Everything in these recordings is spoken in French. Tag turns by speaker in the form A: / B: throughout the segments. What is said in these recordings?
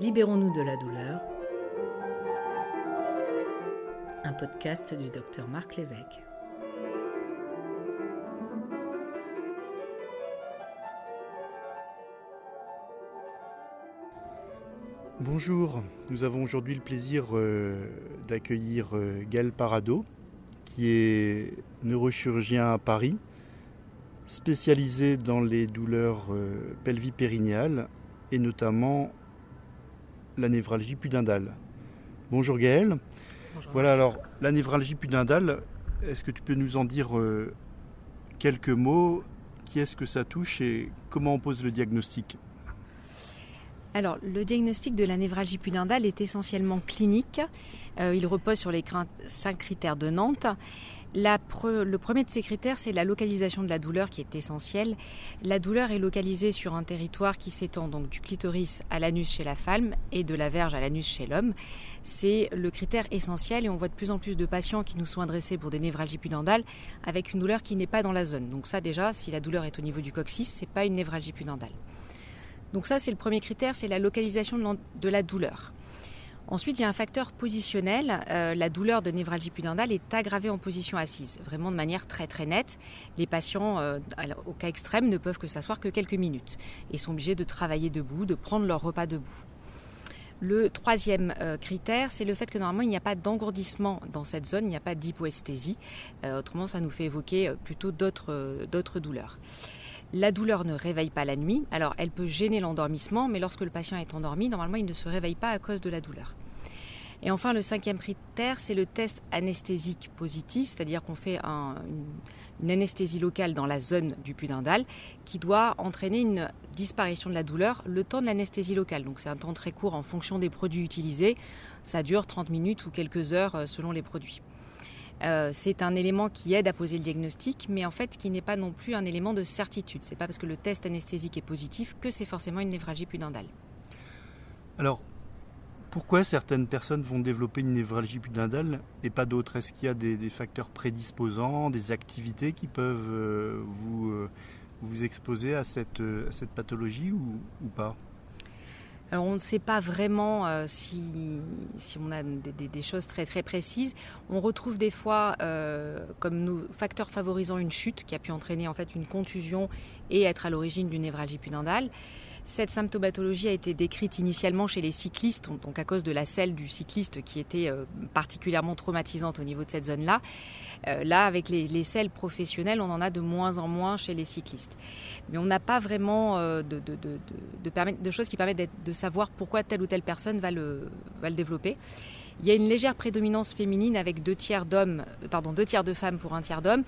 A: Libérons-nous de la douleur. Un podcast du docteur Marc Lévesque.
B: Bonjour, nous avons aujourd'hui le plaisir euh, d'accueillir euh, Gaël Parado, qui est neurochirurgien à Paris, spécialisé dans les douleurs euh, pelvipérinéales et notamment la névralgie pudendale. Bonjour Gaël. Voilà alors la névralgie pudendale, est-ce que tu peux nous en dire euh, quelques mots? Qui est-ce que ça touche et comment on pose le diagnostic?
C: Alors, le diagnostic de la névralgie pudendale est essentiellement clinique. Euh, il repose sur les cinq critères de Nantes le premier de ces critères, c'est la localisation de la douleur qui est essentielle. La douleur est localisée sur un territoire qui s'étend donc du clitoris à l'anus chez la femme et de la verge à l'anus chez l'homme. C'est le critère essentiel et on voit de plus en plus de patients qui nous sont adressés pour des névralgies pudendales avec une douleur qui n'est pas dans la zone. Donc ça déjà, si la douleur est au niveau du coccyx, c'est pas une névralgie pudendale. Donc ça, c'est le premier critère, c'est la localisation de la douleur. Ensuite, il y a un facteur positionnel. Euh, la douleur de névralgie pudendale est aggravée en position assise, vraiment de manière très très nette. Les patients, euh, au cas extrême, ne peuvent que s'asseoir que quelques minutes et sont obligés de travailler debout, de prendre leur repas debout. Le troisième euh, critère, c'est le fait que normalement il n'y a pas d'engourdissement dans cette zone, il n'y a pas d'hypoesthésie. autrement, ça nous fait évoquer plutôt d'autres douleurs. La douleur ne réveille pas la nuit. Alors, elle peut gêner l'endormissement, mais lorsque le patient est endormi, normalement, il ne se réveille pas à cause de la douleur. Et enfin, le cinquième critère, c'est le test anesthésique positif, c'est-à-dire qu'on fait une, anesthésie locale dans la zone du pudendal qui doit entraîner une disparition de la douleur le temps de l'anesthésie locale. Donc c'est un temps très court en fonction des produits utilisés. Ça dure 30 minutes ou quelques heures euh, selon les produits. Euh, c'est un élément qui aide à poser le diagnostic, mais en fait qui n'est pas non plus un élément de certitude. C'est pas parce que le test anesthésique est positif que c'est forcément une névralgie pudendale.
B: Alors, pourquoi certaines personnes vont développer une névralgie pudendale et pas d'autres? Est-ce qu'il y a des, facteurs prédisposants, des activités qui peuvent euh, vous, euh, vous exposer à cette, pathologie ou pas?
C: Alors on ne sait pas vraiment euh, si, on a des, choses très très précises. On retrouve des fois euh, comme nous, facteur favorisant une chute qui a pu entraîner en fait une contusion et être à l'origine d'une névralgie pudendale. Cette symptomatologie a été décrite initialement chez les cyclistes, donc à cause de la selle du cycliste qui était euh, particulièrement traumatisante au niveau de cette zone-là. Euh, là, avec les, selles professionnelles, on en a de moins en moins chez les cyclistes. Mais on n'a pas vraiment euh, de, de, choses qui permettent de savoir pourquoi telle ou telle personne va le, va le développer. Il y a une légère prédominance féminine avec deux tiers d'hommes, pardon, deux tiers de femmes pour un tiers d'hommes.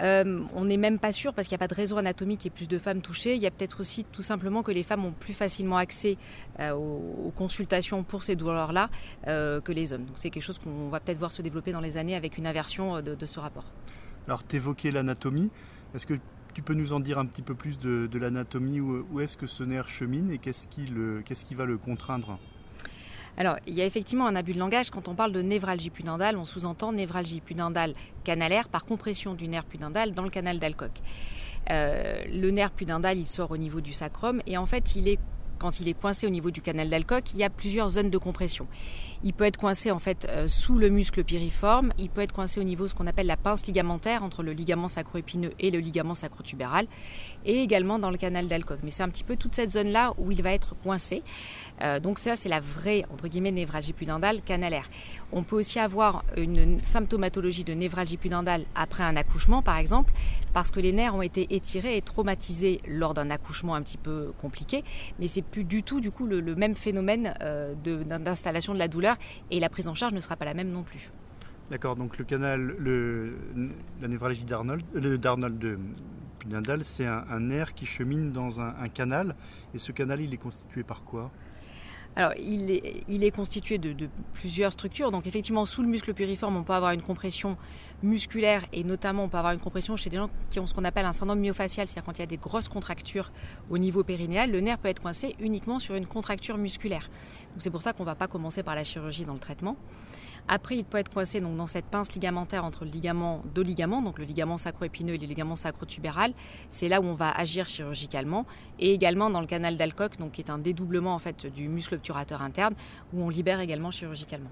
C: Euh, on n'est même pas sûr parce qu'il n'y a pas de réseau anatomique et plus de femmes touchées. Il y a peut-être aussi tout simplement que les femmes ont plus facilement accès euh, aux, consultations pour ces douleurs-là euh, que les hommes. Donc c'est quelque chose qu'on va peut-être voir se développer dans les années avec une inversion de, ce rapport.
B: Alors tu évoquais l'anatomie. Est-ce que tu peux nous en dire un petit peu plus de, l'anatomie? Où, est-ce que ce nerf chemine et qu'est-ce qui va le contraindre?
C: Alors, il y a effectivement un abus de langage. Quand on parle de névralgie pudendale, on sous-entend névralgie pudendale canalaire par compression du nerf pudendal dans le canal d'Alcock. Euh, le nerf pudendal, il sort au niveau du sacrum et en fait, il est quand il est coincé au niveau du canal d'Alcock, il y a plusieurs zones de compression. Il peut être coincé en fait euh, sous le muscle piriforme, il peut être coincé au niveau de ce qu'on appelle la pince ligamentaire entre le ligament sacro-épineux et le ligament sacro-tubéral et également dans le canal d'Alcock. Mais c'est un petit peu toute cette zone-là où il va être coincé. Euh, donc ça, c'est la vraie, entre guillemets, névralgie pudendale canalaire. On peut aussi avoir une symptomatologie de névralgie pudendale après un accouchement, par exemple, parce que les nerfs ont été étirés et traumatisés lors d'un accouchement un petit peu compliqué, mais c'est plus du tout, du coup, le, même phénomène euh, d'installation de la douleur et la prise en charge ne sera pas la même non plus.
B: D'accord, donc le canal, la névralgie d'Arnold, le d'Arnold de pudendale, c'est un, nerf qui chemine dans un canal, et ce canal, il est constitué par quoi?
C: Alors, il est, constitué de, plusieurs structures. Donc, effectivement, sous le muscle piriforme, on peut avoir une compression musculaire et notamment, on peut avoir une compression chez des gens qui ont ce qu'on appelle un syndrome myofacial, c'est-à-dire quand il y a des grosses contractures au niveau périnéal, le nerf peut être coincé uniquement sur une contracture musculaire. Donc, c'est pour ça qu'on ne va pas commencer par la chirurgie dans le traitement. Après, il peut être coincé donc, dans cette pince ligamentaire entre le ligament, deux ligaments, donc le ligament sacro-épineux et le ligament sacro-tubéral. C'est là où on va agir chirurgicalement. Et également dans le canal d'Alcock, qui est un dédoublement en fait du muscle obturateur interne, où on libère également chirurgicalement.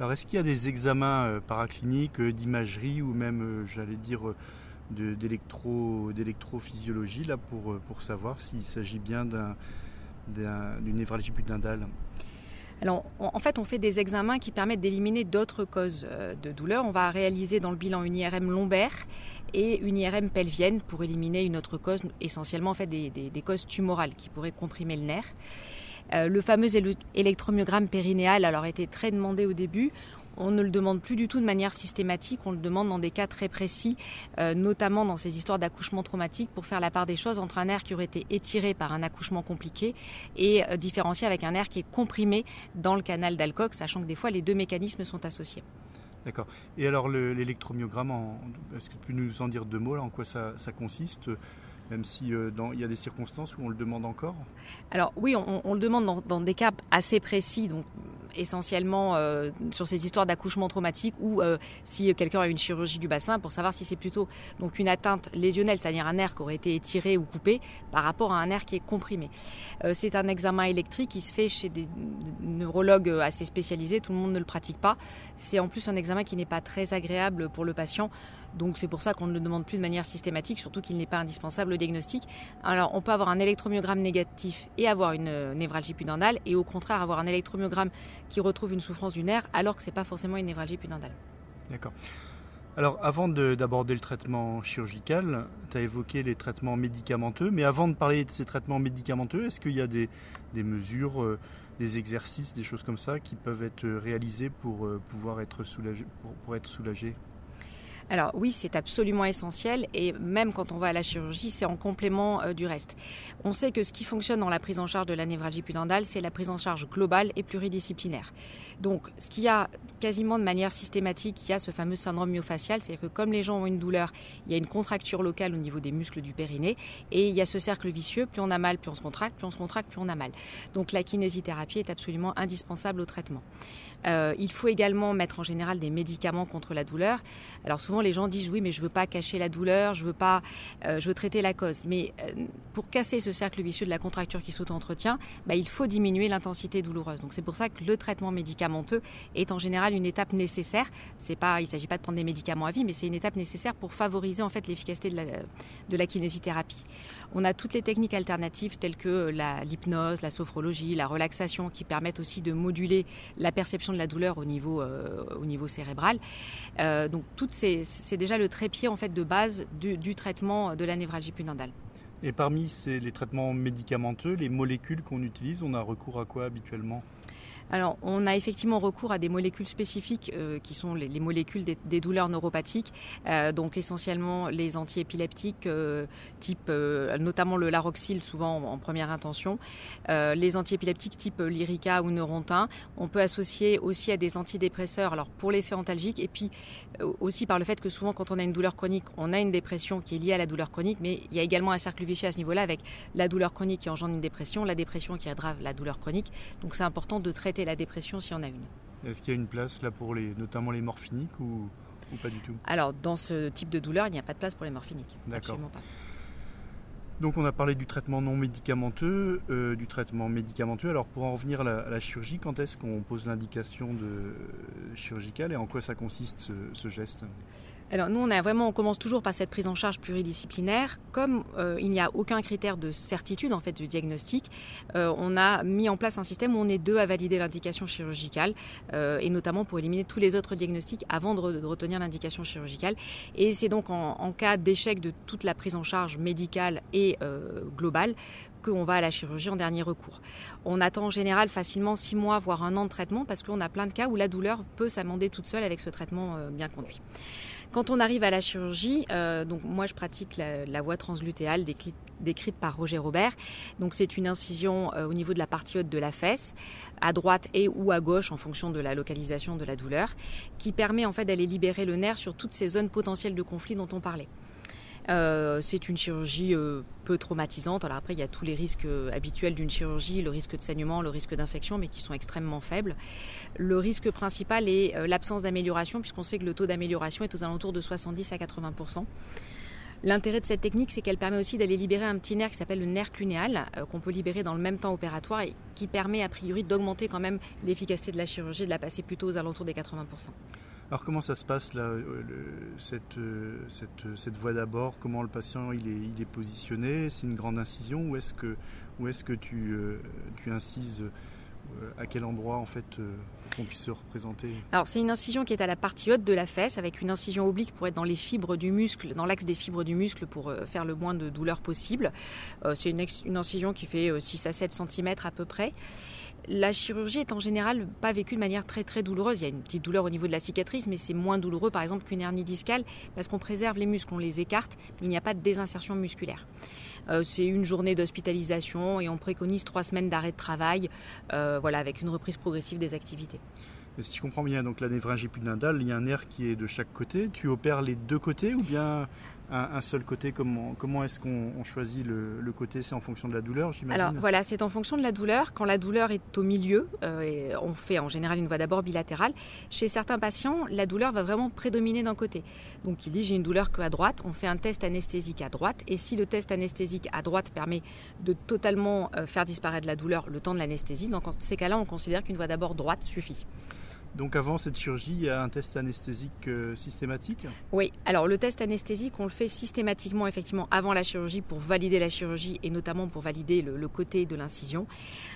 B: Alors, est-ce qu'il y a des examens euh, paracliniques, euh, d'imagerie ou même, euh, j'allais dire, d'électrophysiologie là pour, pour savoir s'il s'agit bien d'une névralgie pudendale
C: alors, en fait, on fait des examens qui permettent d'éliminer d'autres causes de douleur. On va réaliser dans le bilan une IRM lombaire et une IRM pelvienne pour éliminer une autre cause, essentiellement en fait des, des causes tumorales qui pourraient comprimer le nerf. Euh, le fameux électromyogramme périnéal alors été très demandé au début. On ne le demande plus du tout de manière systématique, on le demande dans des cas très précis, euh, notamment dans ces histoires d'accouchement traumatique, pour faire la part des choses entre un nerf qui aurait été étiré par un accouchement compliqué et euh, différencier avec un nerf qui est comprimé dans le canal d'Alcock, sachant que des fois les deux mécanismes sont associés.
B: D'accord. Et alors l'électromyogramme, est-ce que tu peux nous en dire deux mots en quoi ça consiste? Même si euh, y a des circonstances où on le demande encore
C: Alors oui, on, le demande dans, des cas assez précis, donc essentiellement euh, sur ces histoires d'accouchement traumatique ou euh, si quelqu'un a une chirurgie du bassin pour savoir si c'est plutôt donc une atteinte lésionnelle, c'est-à-dire un nerf qui aurait été étiré ou coupé par rapport à un nerf qui est comprimé. c'est un examen électrique qui se fait chez des neurologues assez spécialisés, tout le monde ne le pratique pas. C'est en plus un examen qui n'est pas très agréable pour le patient. Donc c'est pour ça qu'on ne le demande plus de manière systématique, surtout qu'il n'est pas indispensable au diagnostic. Alors on peut avoir un électromyogramme négatif et avoir une euh, névralgie pudendale, et au contraire avoir un électromyogramme qui retrouve une souffrance du nerf, alors que ce n'est pas forcément une névralgie pudendale.
B: D'accord. Alors avant d'aborder le traitement chirurgical, tu as évoqué les traitements médicamenteux, mais avant de parler de ces traitements médicamenteux, est-ce qu'il y a des, mesures, euh, des exercices, des choses comme ça qui peuvent être réalisés pour euh, pouvoir être soulagé, pour être soulagé
C: alors oui, c'est absolument essentiel et même quand on va à la chirurgie, c'est en complément euh, du reste. On sait que ce qui fonctionne dans la prise en charge de la névralgie pudendale, c'est la prise en charge globale et pluridisciplinaire. Donc ce qu'il y a quasiment de manière systématique, il y a ce fameux syndrome myofacial, c'est-à-dire que comme les gens ont une douleur, il y a une contracture locale au niveau des muscles du périnée et il y a ce cercle vicieux, plus on a mal, plus on se contracte, plus on se contracte, plus on a mal. Donc la kinésithérapie est absolument indispensable au traitement. Euh, il faut également mettre en général des médicaments contre la douleur. Alors souvent les gens disent oui mais je veux pas cacher la douleur, je veux pas, euh, traiter la cause. Mais euh, pour casser ce cercle vicieux de la contracture qui s'auto-entretient, bah, il faut diminuer l'intensité douloureuse. Donc c'est pour ça que le traitement médicamenteux est en général une étape nécessaire. C'est pas, il s'agit pas de prendre des médicaments à vie, mais c'est une étape nécessaire pour favoriser en fait l'efficacité de la kinésithérapie. On a toutes les techniques alternatives telles que l'hypnose, la sophrologie, la relaxation qui permettent aussi de moduler la perception de la douleur au niveau, euh, au niveau cérébral. Euh, donc c'est déjà le trépied en fait de base du, du traitement de la névralgie pudendale.
B: Et parmi ces, les traitements médicamenteux, les molécules qu'on utilise, on a recours à quoi habituellement?
C: Alors, on a effectivement recours à des molécules spécifiques euh, qui sont les, molécules des, douleurs neuropathiques, euh, donc essentiellement les antiépileptiques, euh, type notamment le laroxyl, souvent en, première intention, les antiépileptiques type Lyrica ou Neurontin. On peut associer aussi à des antidépresseurs, alors pour l'effet antalgique, et puis aussi par le fait que souvent quand on a une douleur chronique, on a une dépression qui est liée à la douleur chronique, mais il y a également un cercle vicieux à ce niveau-là avec la douleur chronique qui engendre une dépression, la dépression qui aggrave la douleur chronique. Donc c'est important de traiter la dépression si on a une.
B: Est-ce qu'il y a une place là pour les, notamment les morphiniques ou, pas du tout?
C: Alors dans ce type de douleur, il n'y a pas de place pour les morphiniques.
B: D'accord. Donc on a parlé du traitement non médicamenteux, euh, du traitement médicamenteux. Alors pour en revenir à la, chirurgie, quand est-ce qu'on pose l'indication de chirurgicale et en quoi ça consiste ce geste?
C: Alors nous, on a vraiment, on commence toujours par cette prise en charge pluridisciplinaire. Comme euh, il n'y a aucun critère de certitude en fait du diagnostic, euh, on a mis en place un système où on est deux à valider l'indication chirurgicale euh, et notamment pour éliminer tous les autres diagnostics avant de, retenir l'indication chirurgicale. Et c'est donc en, en cas d'échec de toute la prise en charge médicale et globale qu'on va à la chirurgie en dernier recours. On attend en général facilement six mois, voire un an de traitement parce qu'on a plein de cas où la douleur peut s'amender toute seule avec ce traitement bien conduit. Quand on arrive à la chirurgie, euh, donc moi je pratique la, voie translutéale décrite par Roger Robert. Donc c'est une incision euh, au niveau de la partie haute de la fesse, à droite et ou à gauche en fonction de la localisation de la douleur, qui permet en fait d'aller libérer le nerf sur toutes ces zones potentielles de conflit dont on parlait. C'est une chirurgie peu traumatisante. Alors après, il y a tous les risques habituels d'une chirurgie, le risque de saignement, le risque d'infection, mais qui sont extrêmement faibles. Le risque principal est l'absence d'amélioration, puisqu'on sait que le taux d'amélioration est aux alentours de 70 à 80% L'intérêt de cette technique, c'est qu'elle permet aussi d'aller libérer un petit nerf qui s'appelle le nerf clunéal, euh, qu'on peut libérer dans le même temps opératoire et qui permet a priori d'augmenter quand même l'efficacité de la chirurgie, de la passer plutôt aux alentours des 80%.
B: Alors comment ça se passe là, euh, cette, euh, cette, cette, voie d'abord? Comment le patient il est, il est positionné? C'est une grande incision ou est-ce que, ou est que tu, tu incises euh, à quel endroit en fait euh, on puisse se représenter?
C: Alors c'est une incision qui est à la partie haute de la fesse avec une incision oblique pour être dans les fibres du muscle, dans l'axe des fibres du muscle pour euh, faire le moins de douleur possible. c'est une, une, incision qui fait 6 à 7 cm à peu près. La chirurgie est en général pas vécue de manière très très douloureuse. Il y a une petite douleur au niveau de la cicatrice, mais c'est moins douloureux par exemple qu'une hernie discale parce qu'on préserve les muscles, on les écarte, il n'y a pas de désinsertion musculaire. Euh, c'est une journée d'hospitalisation et on préconise trois semaines d'arrêt de travail, euh, voilà, avec une reprise progressive des activités.
B: Si je comprends bien, donc la névralgie pudendale, il y a un nerf qui est de chaque côté. Tu opères les deux côtés ou bien un, seul côté Comment, est-ce qu'on choisit le, côté? C'est en fonction de la douleur, j'imagine?
C: Alors voilà, c'est en fonction de la douleur. Quand la douleur est au milieu, euh, on fait en général une voie d'abord bilatérale. Chez certains patients, la douleur va vraiment prédominer d'un côté. Donc il dit j'ai une douleur que à droite, on fait un test anesthésique à droite. Et si le test anesthésique à droite permet de totalement euh, faire disparaître la douleur le temps de l'anesthésie, dans ces cas-là, on considère qu'une voie d'abord droite suffit.
B: Donc avant cette chirurgie, il y a un test anesthésique euh, systématique
C: Oui, alors le test anesthésique, on le fait systématiquement effectivement avant la chirurgie pour valider la chirurgie et notamment pour valider le, côté de l'incision.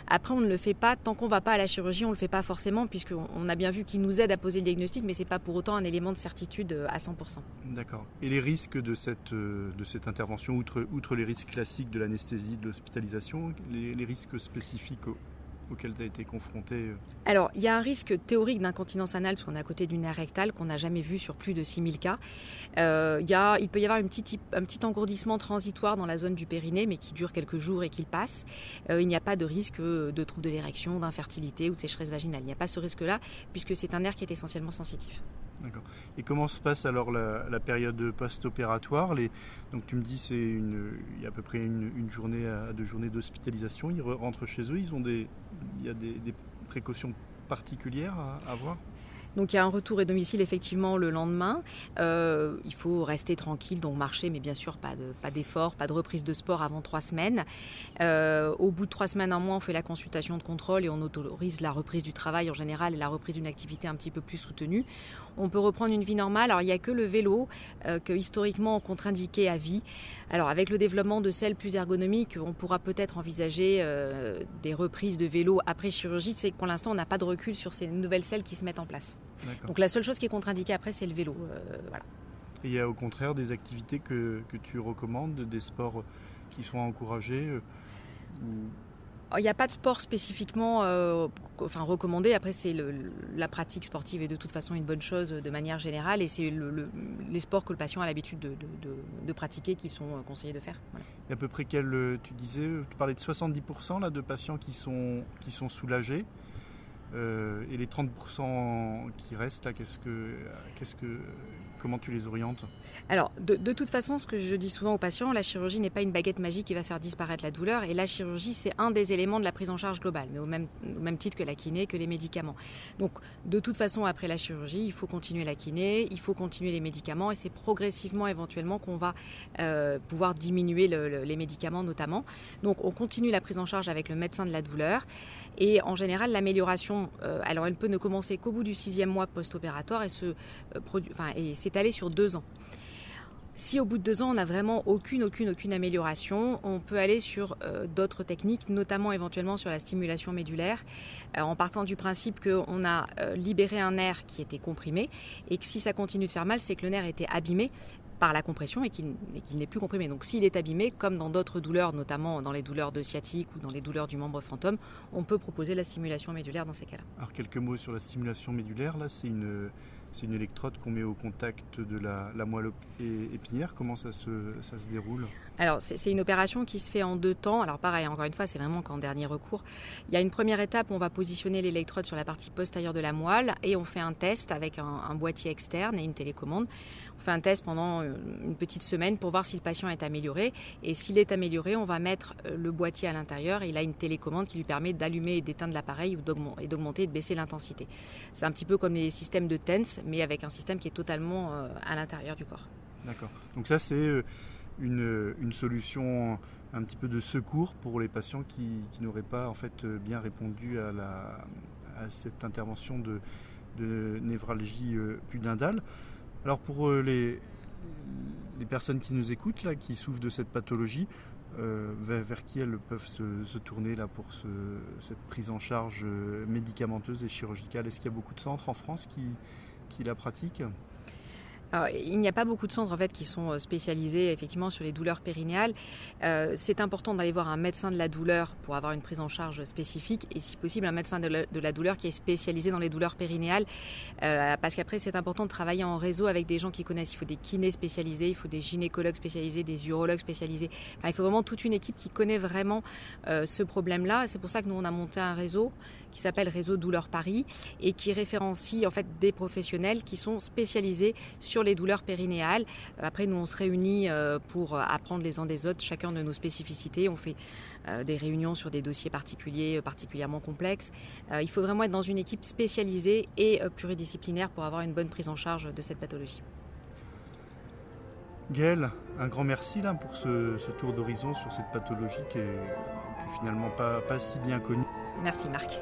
C: Après, on ne le fait pas tant qu'on ne va pas à la chirurgie, on ne le fait pas forcément puisqu'on a bien vu qu'il nous aide à poser le diagnostic, mais ce n'est pas pour autant un élément de certitude euh, à 100%.
B: D'accord. Et les risques de cette, euh, de cette intervention, outre, outre les risques classiques de l'anesthésie, de l'hospitalisation, les, les risques spécifiques tu as été confronté euh
C: Alors, il y a un risque théorique d'incontinence anale, parce qu'on est à côté d'une nerf rectale qu'on n'a jamais vu sur plus de 6000 cas. Euh, il, peut y avoir un petit engourdissement transitoire dans la zone du périnée, mais qui dure quelques jours et qui passe. Euh, il n'y a pas de risque de troubles de l'érection, d'infertilité ou de sécheresse vaginale. Il n'y a pas ce risque-là, puisque c'est un nerf qui est essentiellement sensitif.
B: D'accord. Et comment se passe alors la, période post-opératoire? Donc tu me dis c'est une, il y a à peu près une, journée à deux journées d'hospitalisation. Ils rentrent chez eux. Ils ont des, il y a des, précautions particulières à avoir?
C: Donc il y a un retour et domicile effectivement le lendemain. Euh, il faut rester tranquille, donc marcher, mais bien sûr pas de pas d'effort, pas de reprise de sport avant trois semaines. Euh, au bout de trois semaines, un mois, on fait la consultation de contrôle et on autorise la reprise du travail en général et la reprise d'une activité un petit peu plus soutenue. On peut reprendre une vie normale. Alors il n'y a que le vélo euh, que historiquement on contre-indiqué à vie. Alors avec le développement de selles plus ergonomiques, on pourra peut-être envisager des reprises de vélo après chirurgie. C'est que pour l'instant on n'a pas de recul sur ces nouvelles selles qui se mettent en place. Donc la seule chose qui est contre-indiquée après, c'est le vélo. Euh,
B: Et il y a au contraire des activités que, tu recommandes, des sports qui sont encouragés euh,
C: il n'y a pas de sport spécifiquement euh, enfin, recommandé. Après, c'est la pratique sportive est de toute façon une bonne chose de manière générale et c'est les sports que le patient a l'habitude de, pratiquer qui sont conseillés de faire.
B: Et à peu près quel, tu disais, tu parlais de 70% là, de patients qui sont, qui sont soulagés. Euh, et les 30% qui restent, qu'est-ce que, qu'est-ce que, comment tu les orientes?
C: Alors, de, toute façon, ce que je dis souvent aux patients, la chirurgie n'est pas une baguette magique qui va faire disparaître la douleur. Et la chirurgie, c'est un des éléments de la prise en charge globale, mais au même, au même titre que la kiné, que les médicaments. Donc, de toute façon, après la chirurgie, il faut continuer la kiné, il faut continuer les médicaments, et c'est progressivement, éventuellement, qu'on va euh, pouvoir diminuer les médicaments, notamment. Donc, on continue la prise en charge avec le médecin de la douleur. Et en général, l'amélioration, euh, alors elle peut ne commencer qu'au bout du sixième mois post-opératoire et euh, s'étaler sur deux ans. Si au bout de deux ans, on n'a vraiment aucune, aucune, aucune amélioration, on peut aller sur euh, d'autres techniques, notamment éventuellement sur la stimulation médulaire, en partant du principe qu'on a libéré un nerf qui était comprimé et que si ça continue de faire mal, c'est que le nerf était abîmé par la compression et qu'il n'est plus comprimé. Donc s'il est abîmé, comme dans d'autres douleurs, notamment dans les douleurs de sciatique ou dans les douleurs du membre fantôme, on peut proposer la stimulation médulaire dans ces cas-là.
B: Alors quelques mots sur la stimulation médulaire, là c'est une, c'est une électrode qu'on met au contact de la, moelle épinière. Comment ça se, ça se déroule?
C: Alors, c'est une opération qui se fait en deux temps. Alors, pareil, encore une fois, c'est vraiment qu'en dernier recours. Il y a une première étape où on va positionner l'électrode sur la partie postérieure de la moelle et on fait un test avec un, boîtier externe et une télécommande. Un test pendant euh, une petite semaine pour voir si le patient est amélioré. Et s'il est amélioré, on va mettre euh, le boîtier à l'intérieur. Il a une télécommande qui lui permet d'allumer et d'éteindre l'appareil et d'augmenter et de baisser l'intensité. C'est un petit peu comme les systèmes de TENS, mais avec un système qui est totalement euh, à l'intérieur du corps.
B: D'accord. Donc ça, c'est une, solution un petit peu de secours pour les patients qui, n'auraient pas en fait bien répondu à, cette intervention de, de névralgie pudendale. Alors pour euh, les, personnes qui nous écoutent, là, qui souffrent de cette pathologie, euh, vers, qui elles peuvent se, tourner là, pour cette prise en charge médicamenteuse et chirurgicale? Est-ce qu'il y a beaucoup de centres en France qui la pratiquent?
C: Il n'y a pas beaucoup de centres en fait qui sont euh, spécialisés effectivement sur les douleurs périnéales. Euh, c'est important d'aller voir un médecin de la douleur pour avoir une prise en charge spécifique et si possible un médecin de la, douleur qui est spécialisé dans les douleurs périnéales euh, parce qu'après c'est important de travailler en réseau avec des gens qui connaissent. Il faut des kinés spécialisés, il faut des gynécologues spécialisés, des urologues spécialisés. il faut vraiment toute une équipe qui connaît vraiment ce problème-là. C'est pour ça que nous on a monté un réseau qui s'appelle Réseau Douleur Paris et qui référencie en fait des professionnels qui sont spécialisés sur les douleurs périnéales. Après, nous, on se réunit euh, pour apprendre les uns des autres, chacun de nos spécificités. On fait euh, des réunions sur des dossiers particuliers, particulièrement complexes. Euh, il faut vraiment être dans une équipe spécialisée et pluridisciplinaire pour avoir une bonne prise en charge de cette pathologie.
B: Gaëlle, un grand merci là, pour ce, tour d'horizon sur cette pathologie qui est, finalement pas, pas si bien connue.
C: Merci Marc.